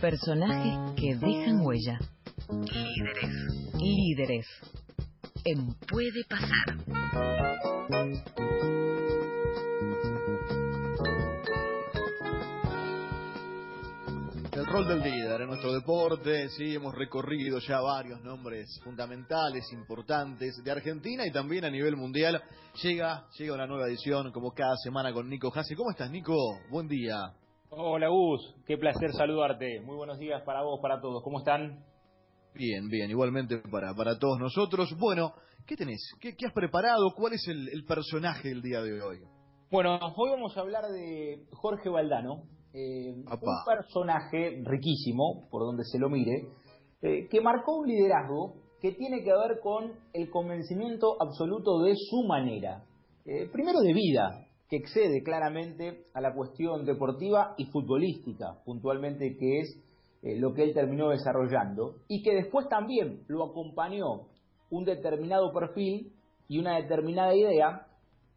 Personajes que dejan huella. Líderes. Líderes. En Puede Pasar. El rol del líder en nuestro deporte, sí, hemos recorrido ya varios nombres fundamentales, importantes de Argentina y también a nivel mundial. Llega, llega una nueva edición como cada semana con Nico Hassi. ¿Cómo estás, Nico? Buen día. Hola Gus, qué placer saludarte. Muy buenos días para vos, para todos. ¿Cómo están? Bien, bien, igualmente para, para todos nosotros. Bueno, ¿qué tenés? ¿Qué, qué has preparado? ¿Cuál es el, el, personaje del día de hoy? Bueno, hoy vamos a hablar de Jorge Valdano, eh, un personaje riquísimo, por donde se lo mire, eh, que marcó un liderazgo que tiene que ver con el convencimiento absoluto de su manera. Eh, primero de vida, que excede claramente a la cuestión deportiva y futbolística, puntualmente que es eh, lo que él terminó desarrollando, y que después también lo acompañó un determinado perfil y una determinada idea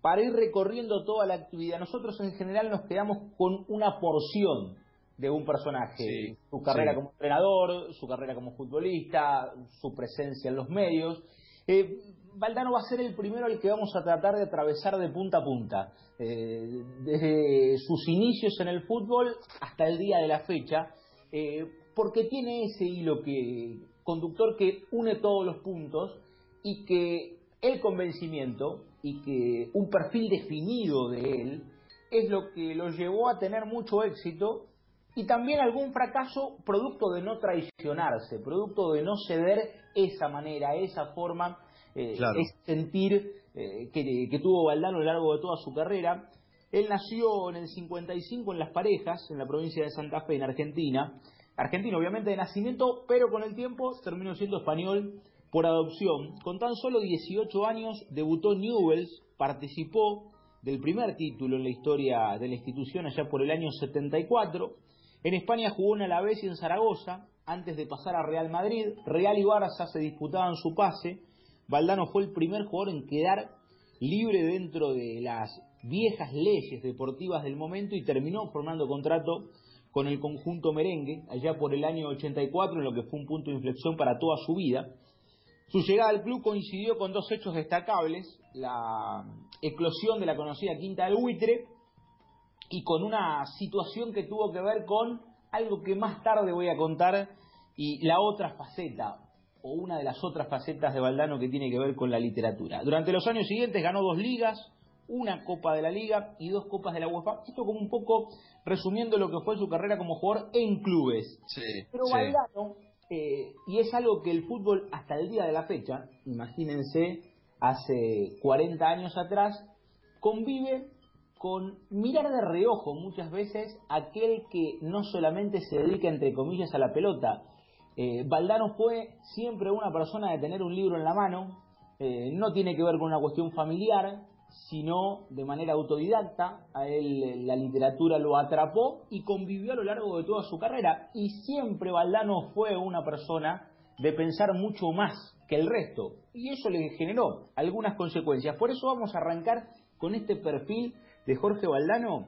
para ir recorriendo toda la actividad. Nosotros en general nos quedamos con una porción de un personaje, Sí, su carrera sí. como entrenador, su carrera como futbolista, su presencia en los medios. Eh, Valdano va a ser el primero al que vamos a tratar de atravesar de punta a punta, eh, desde sus inicios en el fútbol hasta el día de la fecha, eh, porque tiene ese hilo que, conductor que une todos los puntos y que el convencimiento y que un perfil definido de él es lo que lo llevó a tener mucho éxito y también algún fracaso producto de no traicionarse, producto de no ceder esa manera, esa forma, eh, Claro. ese sentir eh, que, que tuvo Valdano a lo largo de toda su carrera. Él nació en el 55 en Las Parejas, en la provincia de Santa Fe, en Argentina. Argentino, obviamente, de nacimiento, pero con el tiempo terminó siendo español por adopción. Con tan solo 18 años debutó Newells, participó del primer título en la historia de la institución allá por el año 74. En España jugó en Alavés y en Zaragoza, antes de pasar a Real Madrid. Real y Barça se disputaban su pase. Valdano fue el primer jugador en quedar libre dentro de las viejas leyes deportivas del momento y terminó formando contrato con el conjunto merengue allá por el año 84, en lo que fue un punto de inflexión para toda su vida. Su llegada al club coincidió con dos hechos destacables, la eclosión de la conocida Quinta del Buitre y con una situación que tuvo que ver con algo que más tarde voy a contar y la otra faceta o una de las otras facetas de Valdano que tiene que ver con la literatura. Durante los años siguientes ganó dos ligas, una Copa de la Liga y dos Copas de la UEFA. Esto como un poco resumiendo lo que fue su carrera como jugador en clubes. Sí, Pero sí. Valdano, eh, y es algo que el fútbol hasta el día de la fecha, imagínense, hace 40 años atrás, convive con mirar de reojo muchas veces aquel que no solamente se dedica, entre comillas, a la pelota. Eh, Valdano fue siempre una persona de tener un libro en la mano, eh, no tiene que ver con una cuestión familiar, sino de manera autodidacta. A él eh, la literatura lo atrapó y convivió a lo largo de toda su carrera. Y siempre Valdano fue una persona de pensar mucho más que el resto. Y eso le generó algunas consecuencias. Por eso vamos a arrancar con este perfil de Jorge Valdano,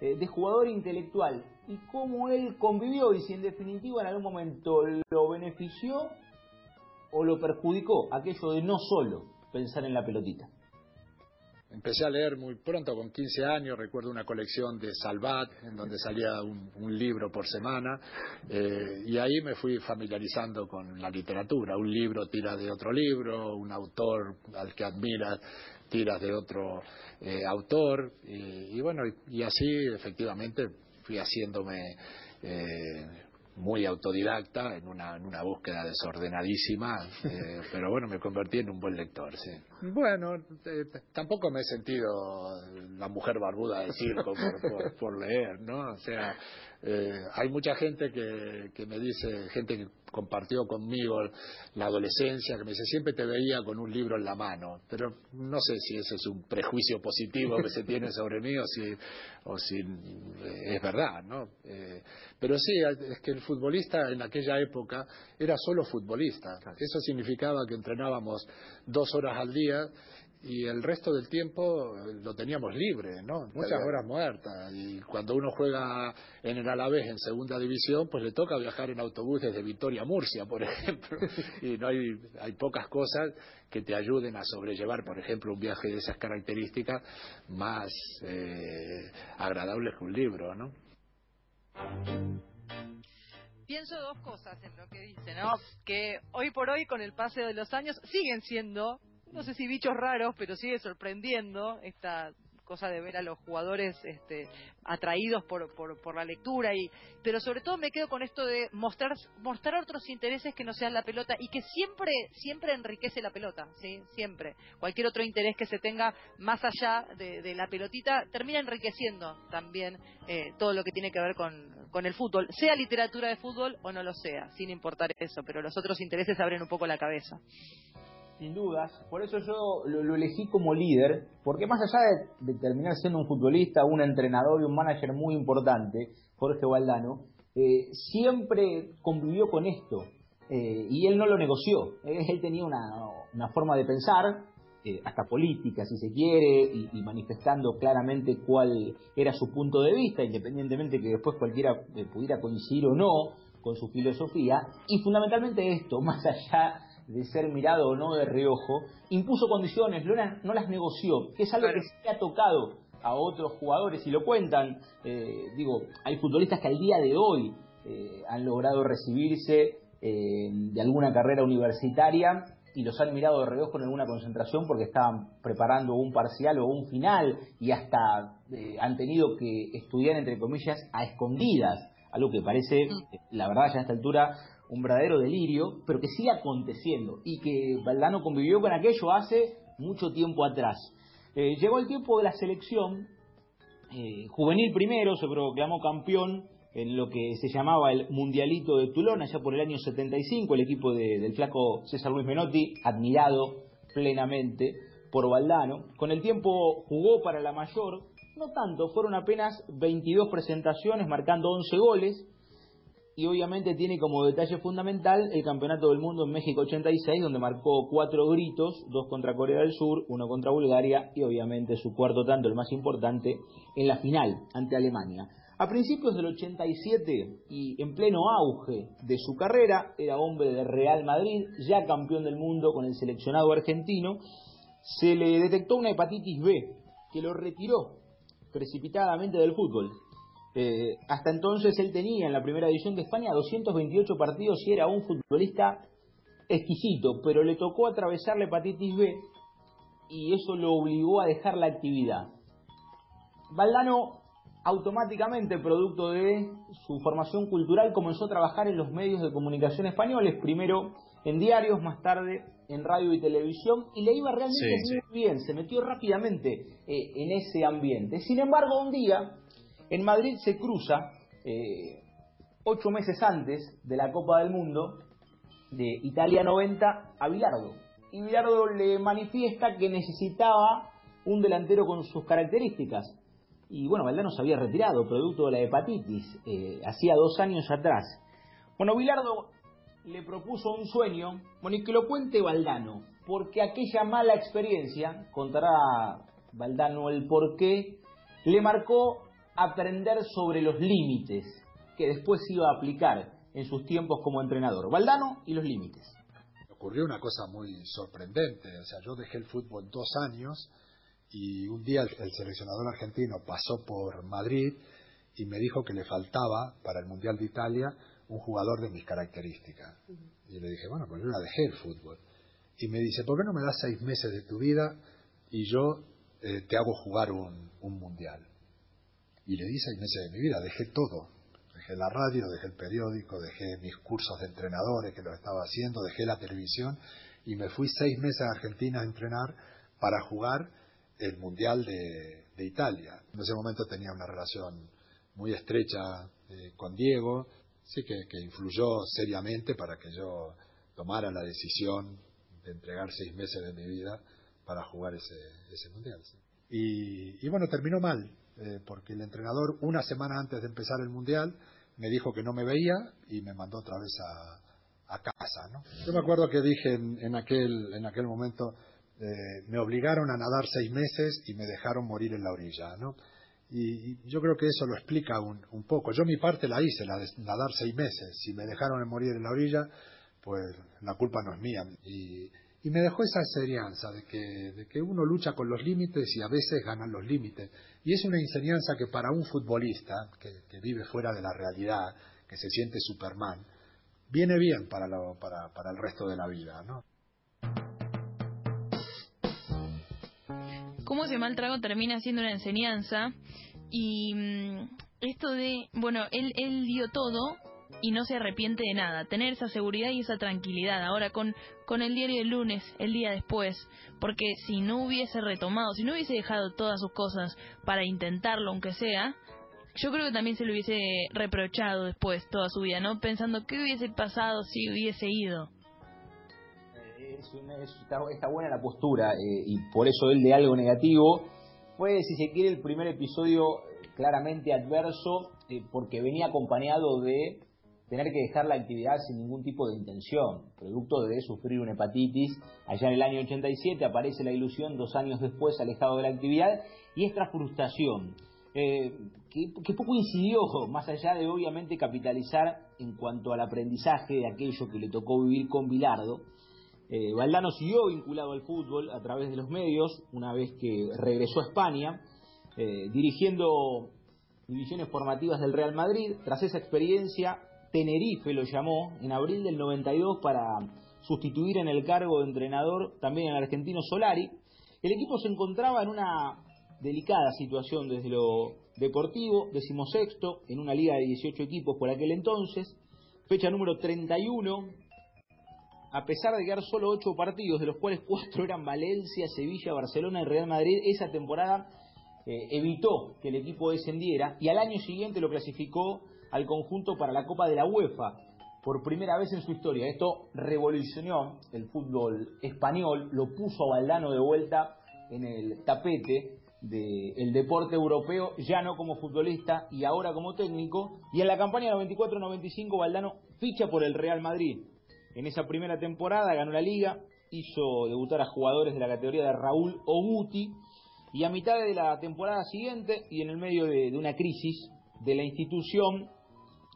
de jugador intelectual. Y cómo él convivió y si en definitiva en algún momento lo benefició o lo perjudicó aquello de no solo pensar en la pelotita. Empecé a leer muy pronto, con 15 años, recuerdo una colección de Salvat, en donde salía un, libro por semana, eh, y ahí me fui familiarizando con la literatura. Un libro tira de otro libro, un autor al que admiras tira de otro eh, autor, y, bueno, y así efectivamente fui haciéndome eh, muy autodidacta en una, en una búsqueda desordenadísima, eh, pero bueno, me convertí en un buen lector, sí. Bueno, eh, tampoco me he sentido la mujer barbuda del circo por, por, por leer, ¿no? O sea, eh, hay mucha gente que, que me dice, gente que compartió conmigo la adolescencia, que me dice, siempre te veía con un libro en la mano, pero no sé si ese es un prejuicio positivo que se tiene sobre mí o si, o si eh, es verdad, ¿no? Eh, pero sí, es que el futbolista en aquella época era solo futbolista. Eso significaba que entrenábamos dos horas al día y el resto del tiempo lo teníamos libre, ¿no? Muchas horas muertas. Y cuando uno juega en el Alavés en segunda división, pues le toca viajar en autobús desde Victoria a Murcia, por ejemplo. y no hay, hay pocas cosas que te ayuden a sobrellevar, por ejemplo, un viaje de esas características más eh, agradables que un libro, ¿no? Pienso dos cosas en lo que dice, ¿no? Que hoy por hoy, con el pase de los años, siguen siendo no sé si bichos raros, pero sigue sorprendiendo esta cosa de ver a los jugadores este, atraídos por, la lectura y pero sobre todo me quedo con esto de mostrar mostrar otros intereses que no sean la pelota y que siempre siempre enriquece la pelota sí siempre. Cualquier otro interés que se tenga más allá de, la pelotita termina enriqueciendo también eh, todo lo que tiene que ver con, con el fútbol sea literatura de fútbol o no lo sea sin importar eso pero los otros intereses abren un poco la cabeza sin dudas. Por eso yo lo, elegí como líder, porque más allá de, terminar siendo un futbolista, un entrenador y un manager muy importante, Jorge Valdano, eh, siempre convivió con esto eh, y él no lo negoció. Él tenía una, forma de pensar, eh, hasta política si se quiere, y, manifestando claramente cuál era su punto de vista, independientemente que después cualquiera pudiera coincidir o no con su filosofía, y fundamentalmente esto, más allá de ser mirado o no de reojo, impuso condiciones, no, las negoció, que es algo que se ha tocado a otros jugadores y lo cuentan. Eh, digo, hay futbolistas que al día de hoy eh, han logrado recibirse eh, de alguna carrera universitaria y los han mirado de reojo en alguna concentración porque estaban preparando un parcial o un final y hasta han tenido que estudiar, entre comillas, a escondidas, algo que parece, mm. la verdad, ya a esta altura un verdadero delirio, pero que sigue aconteciendo y que Valdano convivió con aquello hace mucho tiempo atrás. Eh, llegó el tiempo de la selección, eh, juvenil primero, se proclamó campeón en lo que se llamaba el Mundialito de Toulon, allá por el año 75, el equipo del flaco César Luis Menotti, admirado plenamente por Valdano. Con el tiempo jugó para la mayor, no tanto, fueron apenas 22 presentaciones, marcando 11 goles, y obviamente tiene como detalle fundamental el Campeonato del Mundo en México 86, donde marcó cuatro gritos, dos contra Corea del Sur, uno contra Bulgaria y obviamente su cuarto tanto, el más importante, en la final ante Alemania. A principios del 87 y en pleno auge de su carrera, era hombre de Real Madrid, ya campeón del mundo con el seleccionado argentino, se le detectó una hepatitis B que lo retiró precipitadamente del fútbol. Eh, hasta entonces él tenía en la primera división de España 228 partidos y era un futbolista exquisito, pero le tocó atravesar la hepatitis B y eso lo obligó a dejar la actividad. Valdano automáticamente, producto de su formación cultural, comenzó a trabajar en los medios de comunicación españoles, primero en diarios, más tarde en radio y televisión, y le iba realmente muy bien, se metió rápidamente eh, en ese ambiente. Sin embargo, un día en Madrid se cruza, eh, ocho meses antes de la Copa del Mundo, de Italia 90 a Bilardo. Y Bilardo le manifiesta que necesitaba un delantero con sus características. Y bueno, Valdano se había retirado, producto de la hepatitis, eh, hacía dos años atrás. Bueno, Bilardo le propuso un sueño, bueno, y que lo cuente Valdano, porque aquella mala experiencia, contará Valdano el por qué, le marcó aprender sobre los límites que después iba a aplicar en sus tiempos como entrenador. Valdano y los límites. Ocurrió una cosa muy sorprendente, o sea, yo dejé el fútbol dos años y un día el, seleccionador argentino pasó por Madrid y me dijo que le faltaba para el Mundial de Italia un jugador de mis características. Y le dije, bueno, pues yo la dejé el fútbol. Y me dice, ¿por qué no me das seis meses de tu vida y yo eh, te hago jugar un mundial? Y le di seis meses de mi vida, dejé todo. Dejé la radio, dejé el periódico, dejé mis cursos de entrenadores que lo estaba haciendo, dejé la televisión y me fui seis meses a Argentina a entrenar para jugar el Mundial de, Italia. En ese momento tenía una relación muy estrecha eh, con Diego, sí que, influyó seriamente para que yo tomara la decisión de entregar seis meses de mi vida para jugar ese, Mundial. y bueno, terminó mal, porque el entrenador una semana antes de empezar el Mundial me dijo que no me veía y me mandó otra vez a, casa. ¿no? Yo me acuerdo que dije en, aquel, en aquel momento, eh, me obligaron a nadar seis meses y me dejaron morir en la orilla, ¿no? Y, yo creo que eso lo explica un, poco. Yo mi parte la hice, la de nadar seis meses. Si me dejaron morir en la orilla, pues la culpa no es mía. Y, me dejó esa enseñanza de que, de que uno lucha con los límites y a veces ganan los límites. Y es una enseñanza que para un futbolista que, vive fuera de la realidad, que se siente Superman, viene bien para, para, para el resto de la vida, ¿no? cómo ese mal trago termina siendo una enseñanza y mm, esto de, bueno, él, él dio todo y no se arrepiente de nada, tener esa seguridad y esa tranquilidad. Ahora con, con el diario del lunes, el día después, porque si no hubiese retomado, si no hubiese dejado todas sus cosas para intentarlo, aunque sea, yo creo que también se lo hubiese reprochado después toda su vida, ¿no? Pensando qué hubiese pasado si hubiese ido está, buena la postura eh, y por eso él de algo negativo fue, si se quiere, el primer episodio claramente adverso eh, porque venía acompañado de tener que dejar la actividad sin ningún tipo de intención, producto de sufrir una hepatitis. Allá en el año 87 aparece la ilusión, dos años después alejado de la actividad, y esta frustración, eh, que, poco incidió, más allá de obviamente capitalizar en cuanto al aprendizaje de aquello que le tocó vivir con Bilardo, eh, Valdano siguió vinculado al fútbol a través de los medios una vez que regresó a España, eh, dirigiendo divisiones formativas del Real Madrid. Tras esa experiencia, Tenerife lo llamó en abril del 92 para sustituir en el cargo de entrenador también al argentino Solari. El equipo se encontraba en una delicada situación desde lo deportivo, decimosexto, en una liga de 18 equipos por aquel entonces, fecha número 31 a pesar de quedar solo ocho partidos, de los cuales cuatro eran Valencia, Sevilla, Barcelona y Real Madrid, esa temporada eh, evitó que el equipo descendiera y al año siguiente lo clasificó al conjunto para la Copa de la UEFA por primera vez en su historia. Esto revolucionó el fútbol español, lo puso a Valdano de vuelta en el tapete del deporte europeo, ya no como futbolista y ahora como técnico. Y en la campaña 94-95 Valdano ficha por el Real Madrid en esa primera temporada ganó la liga, hizo debutar a jugadores de la categoría de Raúl Oguti y a mitad de la temporada siguiente y en el medio de, una crisis de la institución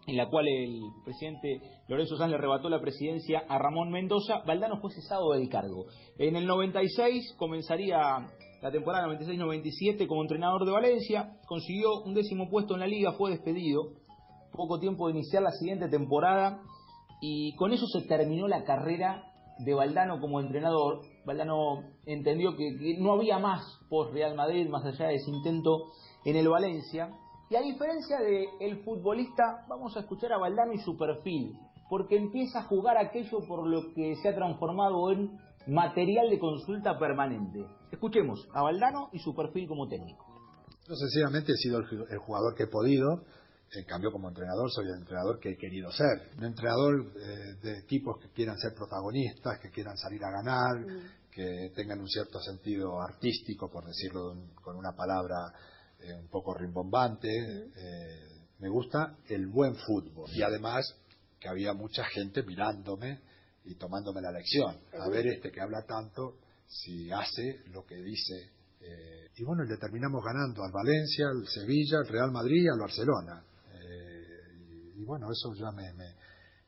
en la cual el presidente Lorenzo Sanz le arrebató la presidencia a Ramón Mendoza, Valdano fue cesado del cargo. En el 96 comenzaría la temporada 96-97 como entrenador de Valencia, consiguió un décimo puesto en la liga, fue despedido. Poco tiempo de iniciar la siguiente temporada, y con eso se terminó la carrera de Valdano como entrenador. Valdano entendió que, no había más por Real Madrid, más allá de ese intento en el Valencia. Y a diferencia del el futbolista, vamos a escuchar a Valdano y su perfil, porque empieza a jugar aquello por lo que se ha transformado en material de consulta permanente. Escuchemos a Valdano y su perfil como técnico. Yo sencillamente he sido el jugador que he podido, en cambio, como entrenador, soy el entrenador que he querido ser. Un entrenador eh, de equipos que quieran ser protagonistas, que quieran salir a ganar, mm. que tengan un cierto sentido artístico, por decirlo con una palabra eh, un poco rimbombante. Eh, me gusta el buen fútbol. Y además, que había mucha gente mirándome y tomándome la lección. A ver este que habla tanto, si hace lo que dice. y bueno, le terminamos ganando al Valencia, al Sevilla, al Real Madrid y al Barcelona y bueno, eso ya me,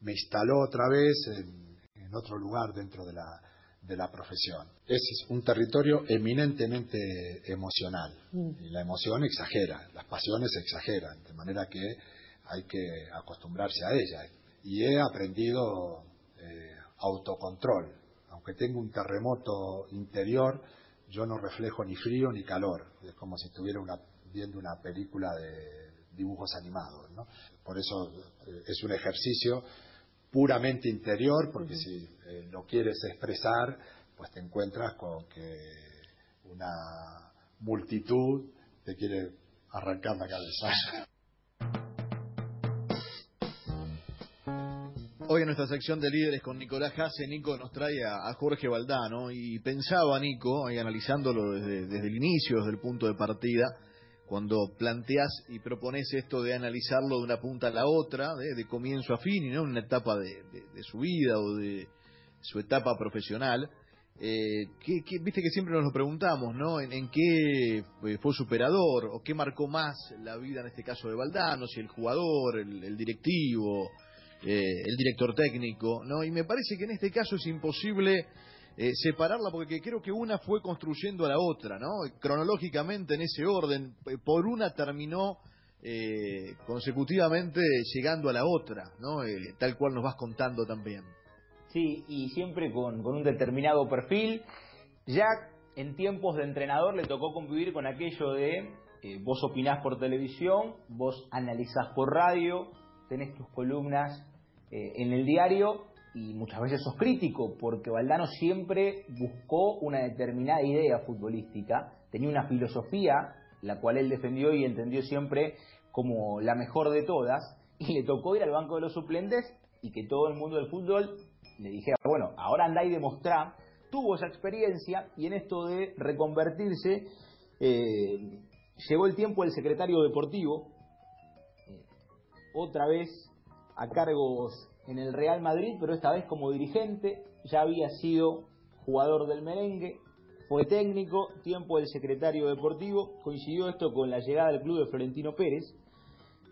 me, instaló otra vez en, otro lugar dentro de la, de la profesión. Es un territorio eminentemente emocional mm. y la emoción exagera, las pasiones exageran, de manera que hay que acostumbrarse a ella. Y he aprendido eh, autocontrol. Aunque tengo un terremoto interior, yo no reflejo ni frío ni calor. Es como si estuviera viendo una película de dibujos animados. ¿no? Por eso eh, es un ejercicio puramente interior, porque si eh, lo quieres expresar, pues te encuentras con que una multitud te quiere arrancar la cabeza. Hoy en nuestra sección de líderes con Nicolás Hasse, Nico nos trae a, Jorge Valdano y pensaba Nico, ahí analizándolo desde, desde el inicio, desde el punto de partida, cuando planteas y propones esto de analizarlo de una punta a la otra, de, comienzo a fin, y no una etapa de, su vida o de su etapa profesional, eh, ¿qué, qué- viste que siempre nos lo preguntamos, ¿no? ¿En, en qué eh, fue superador o qué marcó más la vida en este caso de Valdano, si el jugador, el, el directivo, eh, el director técnico, ¿no? Y me parece que en este caso es imposible eh, separarla porque creo que una fue construyendo a la otra, ¿no? Cronológicamente en ese orden, eh, por una terminó eh, consecutivamente llegando a la otra, ¿no? Eh, tal cual nos vas contando también. Sí, y siempre con, un determinado perfil. Ya en tiempos de entrenador le tocó convivir con aquello de vos opinás por televisión, vos analizás por radio, tenés tus columnas eh, en el diario y muchas veces sos crítico, porque Valdano siempre buscó una determinada idea futbolística, tenía una filosofía, la cual él defendió y entendió siempre como la mejor de todas, y le tocó ir al banco de los suplentes y que todo el mundo del fútbol le dijera, bueno, ahora andá y demostrá, tuvo esa experiencia y en esto de reconvertirse, eh, llegó el tiempo del secretario deportivo, eh, otra vez a cargos en el Real Madrid, pero esta vez como dirigente, ya había sido jugador del merengue, fue técnico, tiempo del secretario deportivo, coincidió esto con la llegada del club de Florentino Pérez,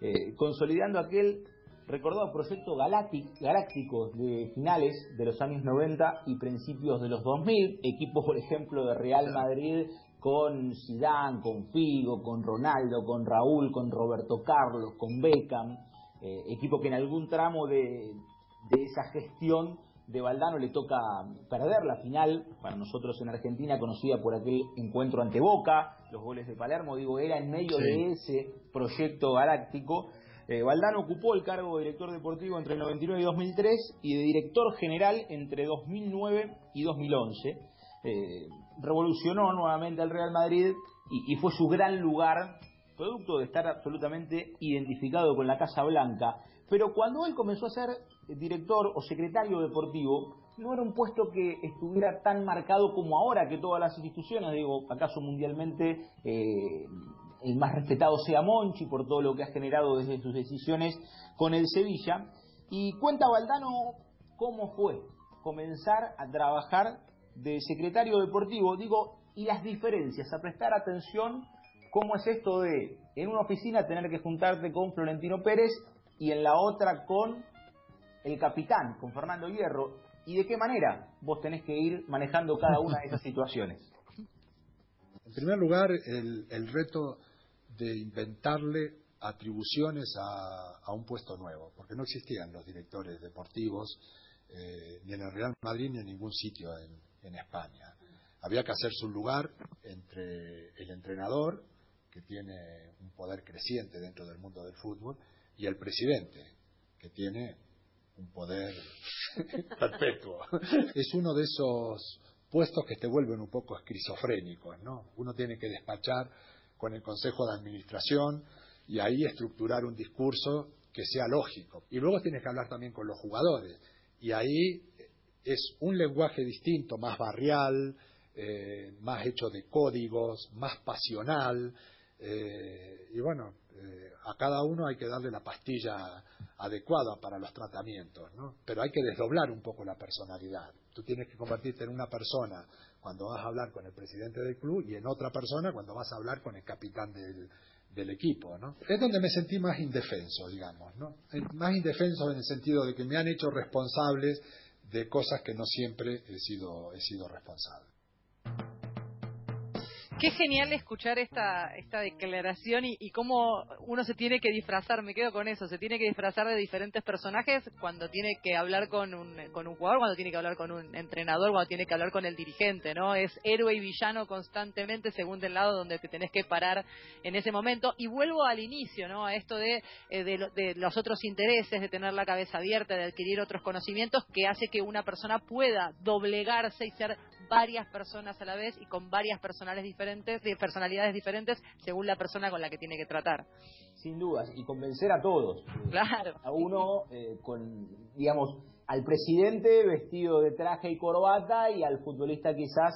eh, consolidando aquel recordado proyecto galáctic- galáctico de finales de los años 90 y principios de los 2000, equipos por ejemplo de Real Madrid con Zidane, con Figo, con Ronaldo, con Raúl, con Roberto Carlos, con Beckham, eh, equipo que en algún tramo de, de esa gestión de Valdano le toca perder la final, para nosotros en Argentina, conocida por aquel encuentro ante Boca, los goles de Palermo, digo, era en medio Sí. de ese proyecto galáctico. Eh, Valdano ocupó el cargo de director deportivo entre el 99 y 2003 y de director general entre 2009 y 2011. Eh, revolucionó nuevamente al Real Madrid y, y fue su gran lugar, producto de estar absolutamente identificado con la Casa Blanca. Pero cuando él comenzó a ser director o secretario deportivo, no era un puesto que estuviera tan marcado como ahora que todas las instituciones, digo, acaso mundialmente eh, el más respetado sea Monchi por todo lo que ha generado desde sus decisiones con el Sevilla. Y cuenta Valdano cómo fue comenzar a trabajar de secretario deportivo, digo, y las diferencias, a prestar atención cómo es esto de en una oficina tener que juntarte con Florentino Pérez y en la otra con el capitán, con Fernando Hierro, y de qué manera vos tenés que ir manejando cada una de esas situaciones. En primer lugar, el, el reto de inventarle atribuciones a, a un puesto nuevo, porque no existían los directores deportivos eh, ni en el Real Madrid ni en ningún sitio en, en España. Había que hacerse un lugar entre el entrenador, que tiene un poder creciente dentro del mundo del fútbol, y el presidente, que tiene un poder perpetuo. Es uno de esos puestos que te vuelven un poco esquizofrénicos, ¿no? Uno tiene que despachar con el Consejo de Administración y ahí estructurar un discurso que sea lógico. Y luego tienes que hablar también con los jugadores. Y ahí es un lenguaje distinto, más barrial, eh, más hecho de códigos, más pasional. Eh, y bueno, eh, a cada uno hay que darle la pastilla adecuada para los tratamientos, ¿no? Pero hay que desdoblar un poco la personalidad. Tú tienes que convertirte en una persona cuando vas a hablar con el presidente del club y en otra persona cuando vas a hablar con el capitán del, equipo, ¿no? Es donde me sentí más indefenso, digamos, ¿no? Más indefenso en el sentido de que me han hecho responsables de cosas que no siempre he sido, he sido responsable. Qué genial escuchar esta, esta declaración y, y cómo uno se tiene que disfrazar, me quedo con eso, se tiene que disfrazar de diferentes personajes cuando tiene que hablar con un, con un jugador, cuando tiene que hablar con un entrenador, cuando tiene que hablar con el dirigente, ¿no? Es héroe y villano constantemente según del lado donde te tenés que parar en ese momento. Y vuelvo al inicio, ¿no? A esto de, eh, de, de los otros intereses, de tener la cabeza abierta, de adquirir otros conocimientos que hace que una persona pueda doblegarse y ser varias personas a la vez y con varias personales diferentes, de personalidades diferentes según la persona con la que tiene que tratar. Sin dudas, y convencer a todos. Claro. A uno eh, con, digamos, al presidente vestido de traje y corbata y al futbolista quizás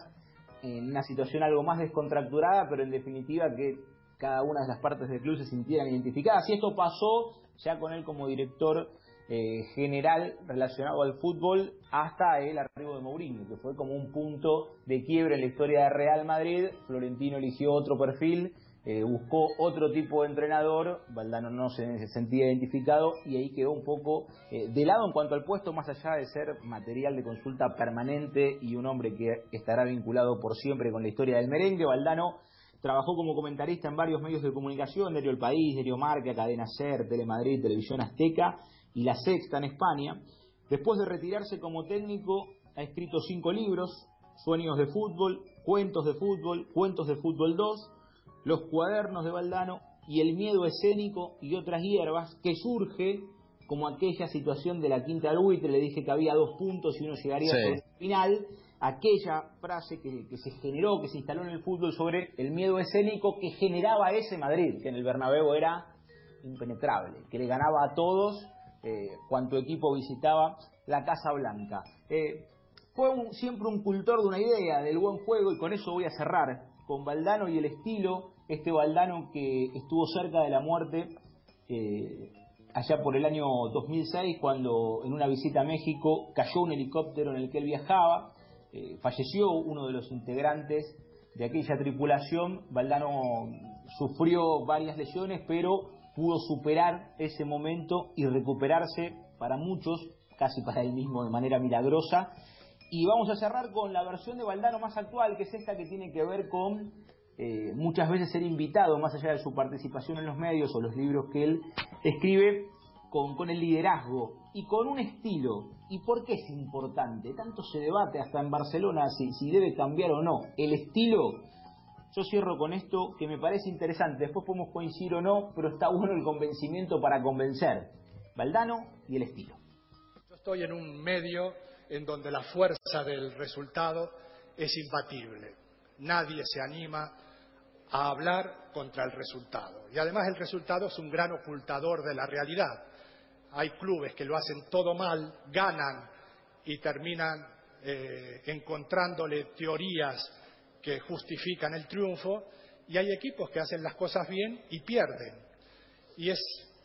en una situación algo más descontracturada, pero en definitiva que cada una de las partes del club se sintieran identificadas. Y esto pasó ya con él como director eh, general relacionado al fútbol hasta el arribo de Mourinho, que fue como un punto de quiebre en la historia de Real Madrid. Florentino eligió otro perfil, eh, buscó otro tipo de entrenador, Valdano no se sentía identificado y ahí quedó un poco eh, de lado en cuanto al puesto, más allá de ser material de consulta permanente y un hombre que estará vinculado por siempre con la historia del merengue. Valdano trabajó como comentarista en varios medios de comunicación, Diario El País, Diario Marca, Cadena Ser, Telemadrid, Televisión Azteca y La Sexta en España. Después de retirarse como técnico, ha escrito cinco libros, Sueños de Fútbol, Cuentos de Fútbol, Cuentos de Fútbol 2, Los Cuadernos de Valdano y El Miedo Escénico y otras hierbas, que surge como aquella situación de la quinta del buitre, le dije que había dos puntos y uno llegaría al final, aquella frase que, que, se generó, que se instaló en el fútbol sobre el miedo escénico que generaba ese Madrid, que en el Bernabéu era impenetrable, que le ganaba a todos eh, cuanto equipo visitaba la Casa Blanca. Eh, fue siempre un cultor de una idea, del buen juego, y con eso voy a cerrar, con Valdano y el estilo, este Valdano que estuvo cerca de la muerte eh, allá por el año 2006, cuando en una visita a México cayó un helicóptero en el que él viajaba, falleció uno de los integrantes de aquella tripulación, Valdano sufrió varias lesiones, pero pudo superar ese momento y recuperarse para muchos, casi para él mismo de manera milagrosa. Y vamos a cerrar con la versión de Valdano más actual, que es esta que tiene que ver con eh, muchas veces ser invitado, más allá de su participación en los medios o los libros que él escribe, con, con el liderazgo y con un estilo. ¿Y por qué es importante? Tanto se debate hasta en Barcelona si, si debe cambiar o no. El estilo yo cierro con esto que me parece interesante. Después podemos coincidir o no, pero está bueno el convencimiento para convencer. Valdano y el estilo. Yo estoy en un medio en donde la fuerza del resultado es imbatible. Nadie se anima a hablar contra el resultado. Y además el resultado es un gran ocultador de la realidad. Hay clubes que lo hacen todo mal, ganan y terminan eh, encontrándole teorías que justifican el triunfo y hay equipos que hacen las cosas bien y pierden. Y es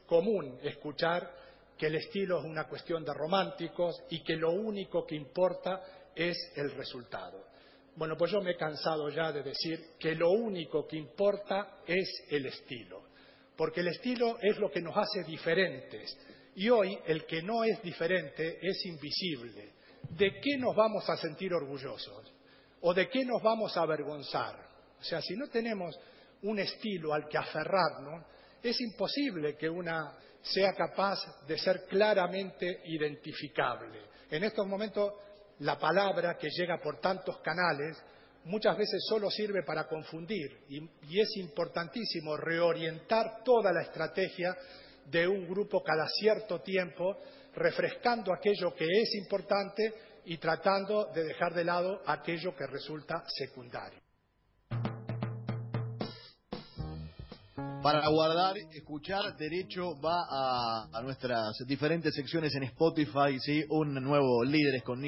común escuchar que el estilo es una cuestión de románticos y que lo único que importa es el resultado. Bueno, pues yo me he cansado ya de decir que lo único que importa es el estilo, porque el estilo es lo que nos hace diferentes y hoy el que no es diferente es invisible. ¿De qué nos vamos a sentir orgullosos? ¿O de qué nos vamos a avergonzar? O sea, si no tenemos un estilo al que aferrarnos, es imposible que una sea capaz de ser claramente identificable. En estos momentos, la palabra que llega por tantos canales muchas veces solo sirve para confundir y, y, es importantísimo reorientar toda la estrategia de un grupo cada cierto tiempo, refrescando aquello que es importante y tratando de dejar de lado aquello que resulta secundario. Para guardar, escuchar, derecho va a, nuestras diferentes secciones en Spotify, ¿sí? Un nuevo Líderes con Nico.